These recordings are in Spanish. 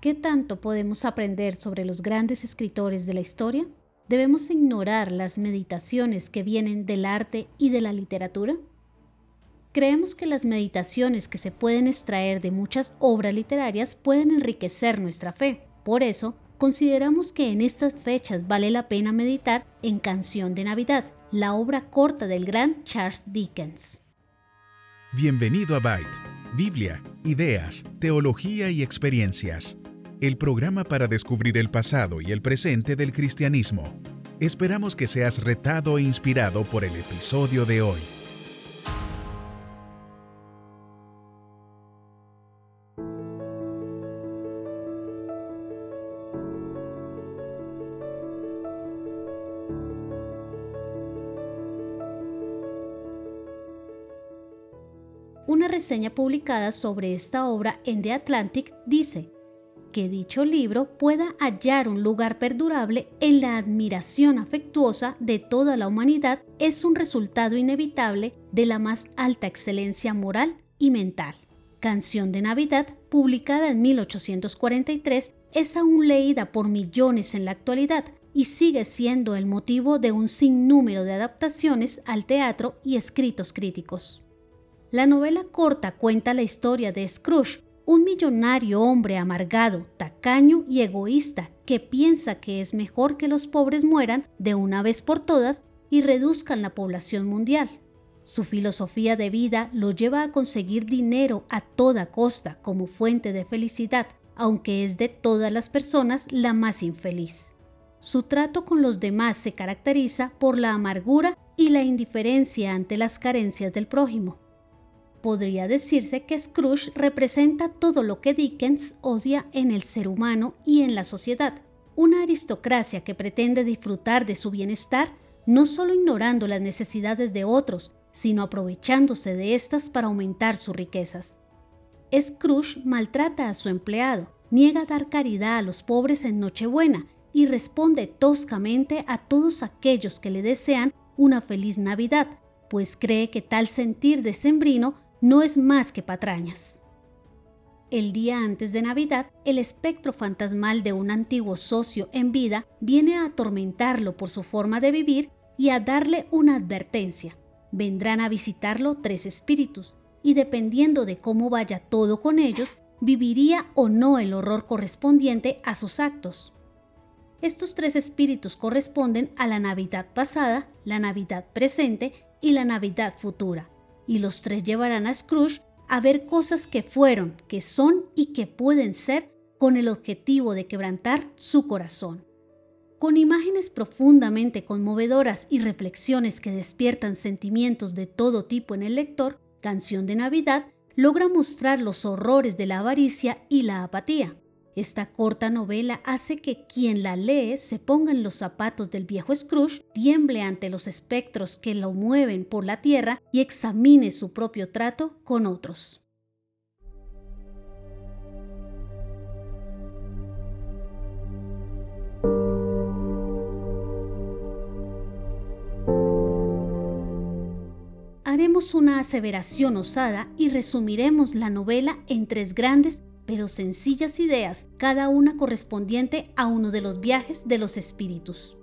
¿Qué tanto podemos aprender sobre los grandes escritores de la historia? ¿Debemos ignorar las meditaciones que vienen del arte y de la literatura? Creemos que las meditaciones que se pueden extraer de muchas obras literarias pueden enriquecer nuestra fe. Por eso, consideramos que en estas fechas vale la pena meditar en Canción de Navidad, la obra corta del gran Charles Dickens. Bienvenido a Byte, Biblia, ideas, teología y experiencias el programa para descubrir el pasado y el presente del cristianismo. Esperamos que seas retado e inspirado por el episodio de hoy. Una reseña publicada sobre esta obra en The Atlantic dice, que dicho libro pueda hallar un lugar perdurable en la admiración afectuosa de toda la humanidad es un resultado inevitable de la más alta excelencia moral y mental. Canción de Navidad, publicada en 1843, es aún leída por millones en la actualidad y sigue siendo el motivo de un sinnúmero de adaptaciones al teatro y escritos críticos. La novela corta cuenta la historia de Scrooge, un millonario hombre amargado, tacaño y egoísta que piensa que es mejor que los pobres mueran de una vez por todas y reduzcan la población mundial. Su filosofía de vida lo lleva a conseguir dinero a toda costa como fuente de felicidad, aunque es de todas las personas la más infeliz. Su trato con los demás se caracteriza por la amargura y la indiferencia ante las carencias del prójimo. Podría decirse que Scrooge representa todo lo que Dickens odia en el ser humano y en la sociedad, una aristocracia que pretende disfrutar de su bienestar no solo ignorando las necesidades de otros, sino aprovechándose de estas para aumentar sus riquezas. Scrooge maltrata a su empleado, niega dar caridad a los pobres en Nochebuena y responde toscamente a todos aquellos que le desean una feliz Navidad, pues cree que tal sentir decembrino no es más que patrañas. El día antes de Navidad, el espectro fantasmal de un antiguo socio en vida viene a atormentarlo por su forma de vivir y a darle una advertencia. Vendrán a visitarlo tres espíritus, y dependiendo de cómo vaya todo con ellos, viviría o no el horror correspondiente a sus actos. Estos tres espíritus corresponden a la Navidad pasada, la Navidad presente y la Navidad futura y los tres llevarán a Scrooge a ver cosas que fueron, que son y que pueden ser con el objetivo de quebrantar su corazón. Con imágenes profundamente conmovedoras y reflexiones que despiertan sentimientos de todo tipo en el lector, Canción de Navidad logra mostrar los horrores de la avaricia y la apatía, esta corta novela hace que quien la lee se ponga en los zapatos del viejo Scrooge, tiemble ante los espectros que lo mueven por la tierra y examine su propio trato con otros. Haremos una aseveración osada y resumiremos la novela en tres grandes pero sencillas ideas, cada una correspondiente a uno de los viajes de los espíritus.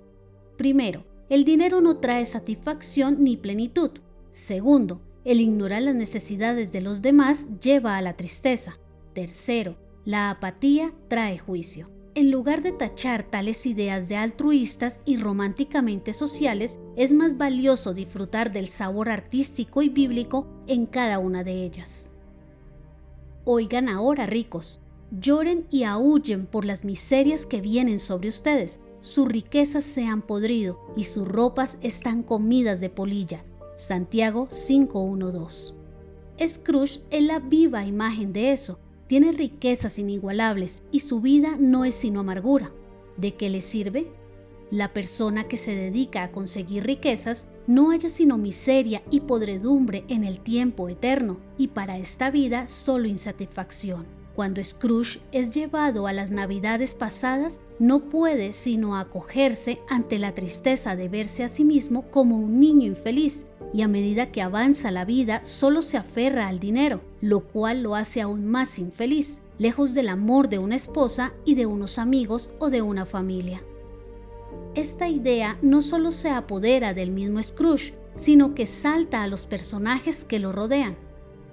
Primero, el dinero no trae satisfacción ni plenitud. Segundo, el ignorar las necesidades de los demás lleva a la tristeza. Tercero, la apatía trae juicio. En lugar de tachar tales ideas de altruistas y románticamente sociales, es más valioso disfrutar del sabor artístico y bíblico en cada una de ellas. Oigan ahora, ricos, lloren y aúllen por las miserias que vienen sobre ustedes. Sus riquezas se han podrido y sus ropas están comidas de polilla. Santiago 5.1.2. Scrooge es la viva imagen de eso. Tiene riquezas inigualables y su vida no es sino amargura. ¿De qué le sirve? La persona que se dedica a conseguir riquezas no haya sino miseria y podredumbre en el tiempo eterno, y para esta vida solo insatisfacción. Cuando Scrooge es llevado a las navidades pasadas, no puede sino acogerse ante la tristeza de verse a sí mismo como un niño infeliz, y a medida que avanza la vida solo se aferra al dinero, lo cual lo hace aún más infeliz. lejos del amor de una esposa y de unos amigos o de una familia. Esta idea no solo se apodera del mismo Scrooge, sino que salta a los personajes que lo rodean.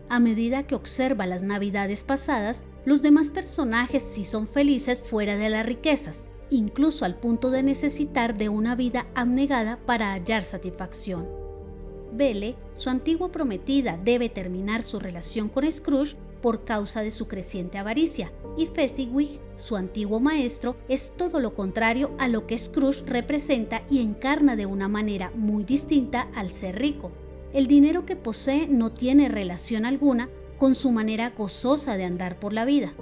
A medida que observa las navidades pasadas, los demás personajes sí son felices fuera de las riquezas, incluso al punto de necesitar de una vida abnegada para hallar satisfacción. Belle, su antigua prometida, debe terminar su relación con Scrooge por causa de su creciente avaricia, y Fezziwig, su antiguo maestro, es todo lo contrario a lo que Scrooge representa y encarna de una manera muy distinta al ser rico. El dinero que posee no tiene relación alguna con su manera gozosa de andar por la vida.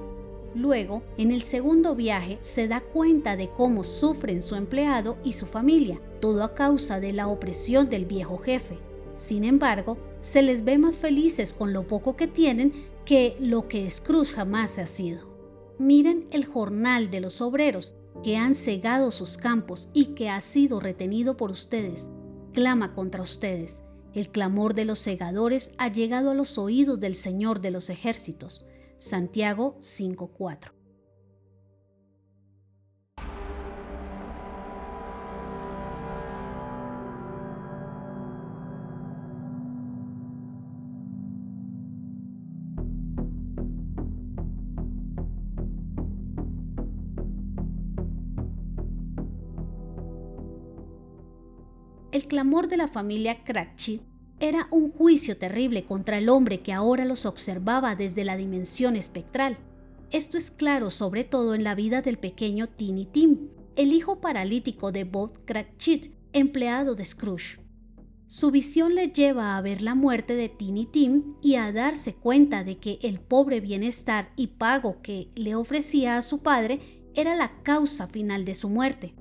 Luego, en el segundo viaje, se da cuenta de cómo sufren su empleado y su familia, todo a causa de la opresión del viejo jefe. Sin embargo, se les ve más felices con lo poco que tienen que lo que Scrooge jamás ha sido. Miren el jornal de los obreros que han cegado sus campos y que ha sido retenido por ustedes. Clama contra ustedes. El clamor de los segadores ha llegado a los oídos del Señor de los ejércitos. Santiago 5:4 El clamor de la familia Cratchit era un juicio terrible contra el hombre que ahora los observaba desde la dimensión espectral. Esto es claro sobre todo en la vida del pequeño Tiny Tim, el hijo paralítico de Bob Cratchit, empleado de Scrooge. Su visión le lleva a ver la muerte de Tiny Tim y a darse cuenta de que el pobre bienestar y pago que le ofrecía a su padre era la causa final de su muerte.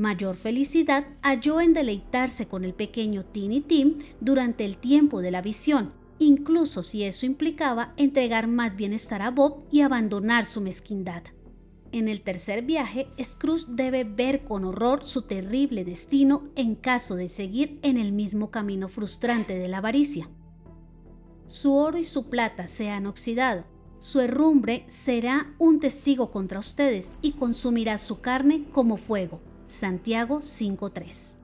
Mayor felicidad halló en deleitarse con el pequeño Tiny Tim durante el tiempo de la visión, incluso si eso implicaba entregar más bienestar a Bob y abandonar su mezquindad. En el tercer viaje, Scrooge debe ver con horror su terrible destino en caso de seguir en el mismo camino frustrante de la avaricia. Su oro y su plata se han oxidado, su herrumbre será un testigo contra ustedes y consumirá su carne como fuego. Santiago 5.3.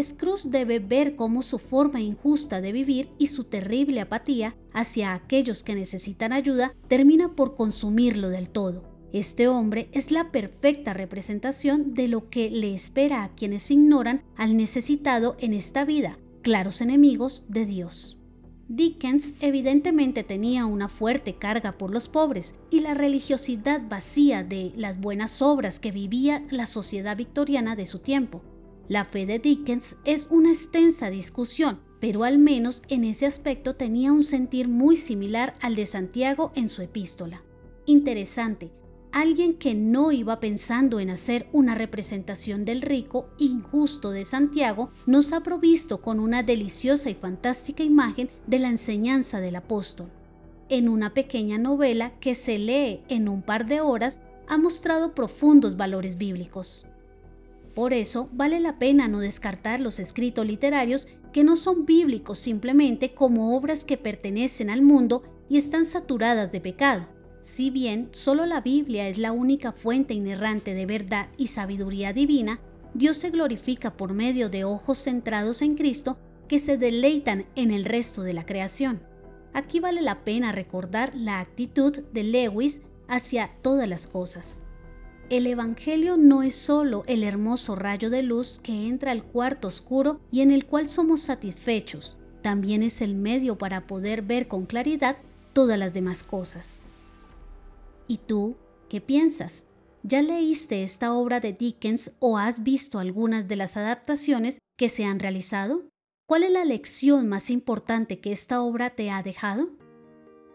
Scrooge debe ver cómo su forma injusta de vivir y su terrible apatía hacia aquellos que necesitan ayuda termina por consumirlo del todo. Este hombre es la perfecta representación de lo que le espera a quienes ignoran al necesitado en esta vida, claros enemigos de Dios. Dickens evidentemente tenía una fuerte carga por los pobres y la religiosidad vacía de las buenas obras que vivía la sociedad victoriana de su tiempo. La fe de Dickens es una extensa discusión, pero al menos en ese aspecto tenía un sentir muy similar al de Santiago en su epístola. Interesante, alguien que no iba pensando en hacer una representación del rico injusto de Santiago, nos ha provisto con una deliciosa y fantástica imagen de la enseñanza del apóstol. En una pequeña novela que se lee en un par de horas, ha mostrado profundos valores bíblicos. Por eso vale la pena no descartar los escritos literarios que no son bíblicos simplemente como obras que pertenecen al mundo y están saturadas de pecado si bien solo la Biblia es la única fuente inerrante de verdad y sabiduría divina, Dios se glorifica por medio de ojos centrados en Cristo que se deleitan en el resto de la creación. Aquí vale la pena recordar la actitud de Lewis hacia todas las cosas. El Evangelio no es solo el hermoso rayo de luz que entra al cuarto oscuro y en el cual somos satisfechos, también es el medio para poder ver con claridad todas las demás cosas. ¿Y tú qué piensas? ¿Ya leíste esta obra de Dickens o has visto algunas de las adaptaciones que se han realizado? ¿Cuál es la lección más importante que esta obra te ha dejado?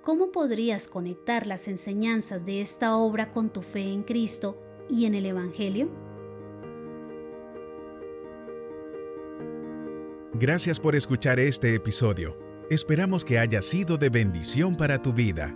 ¿Cómo podrías conectar las enseñanzas de esta obra con tu fe en Cristo y en el Evangelio? Gracias por escuchar este episodio. Esperamos que haya sido de bendición para tu vida.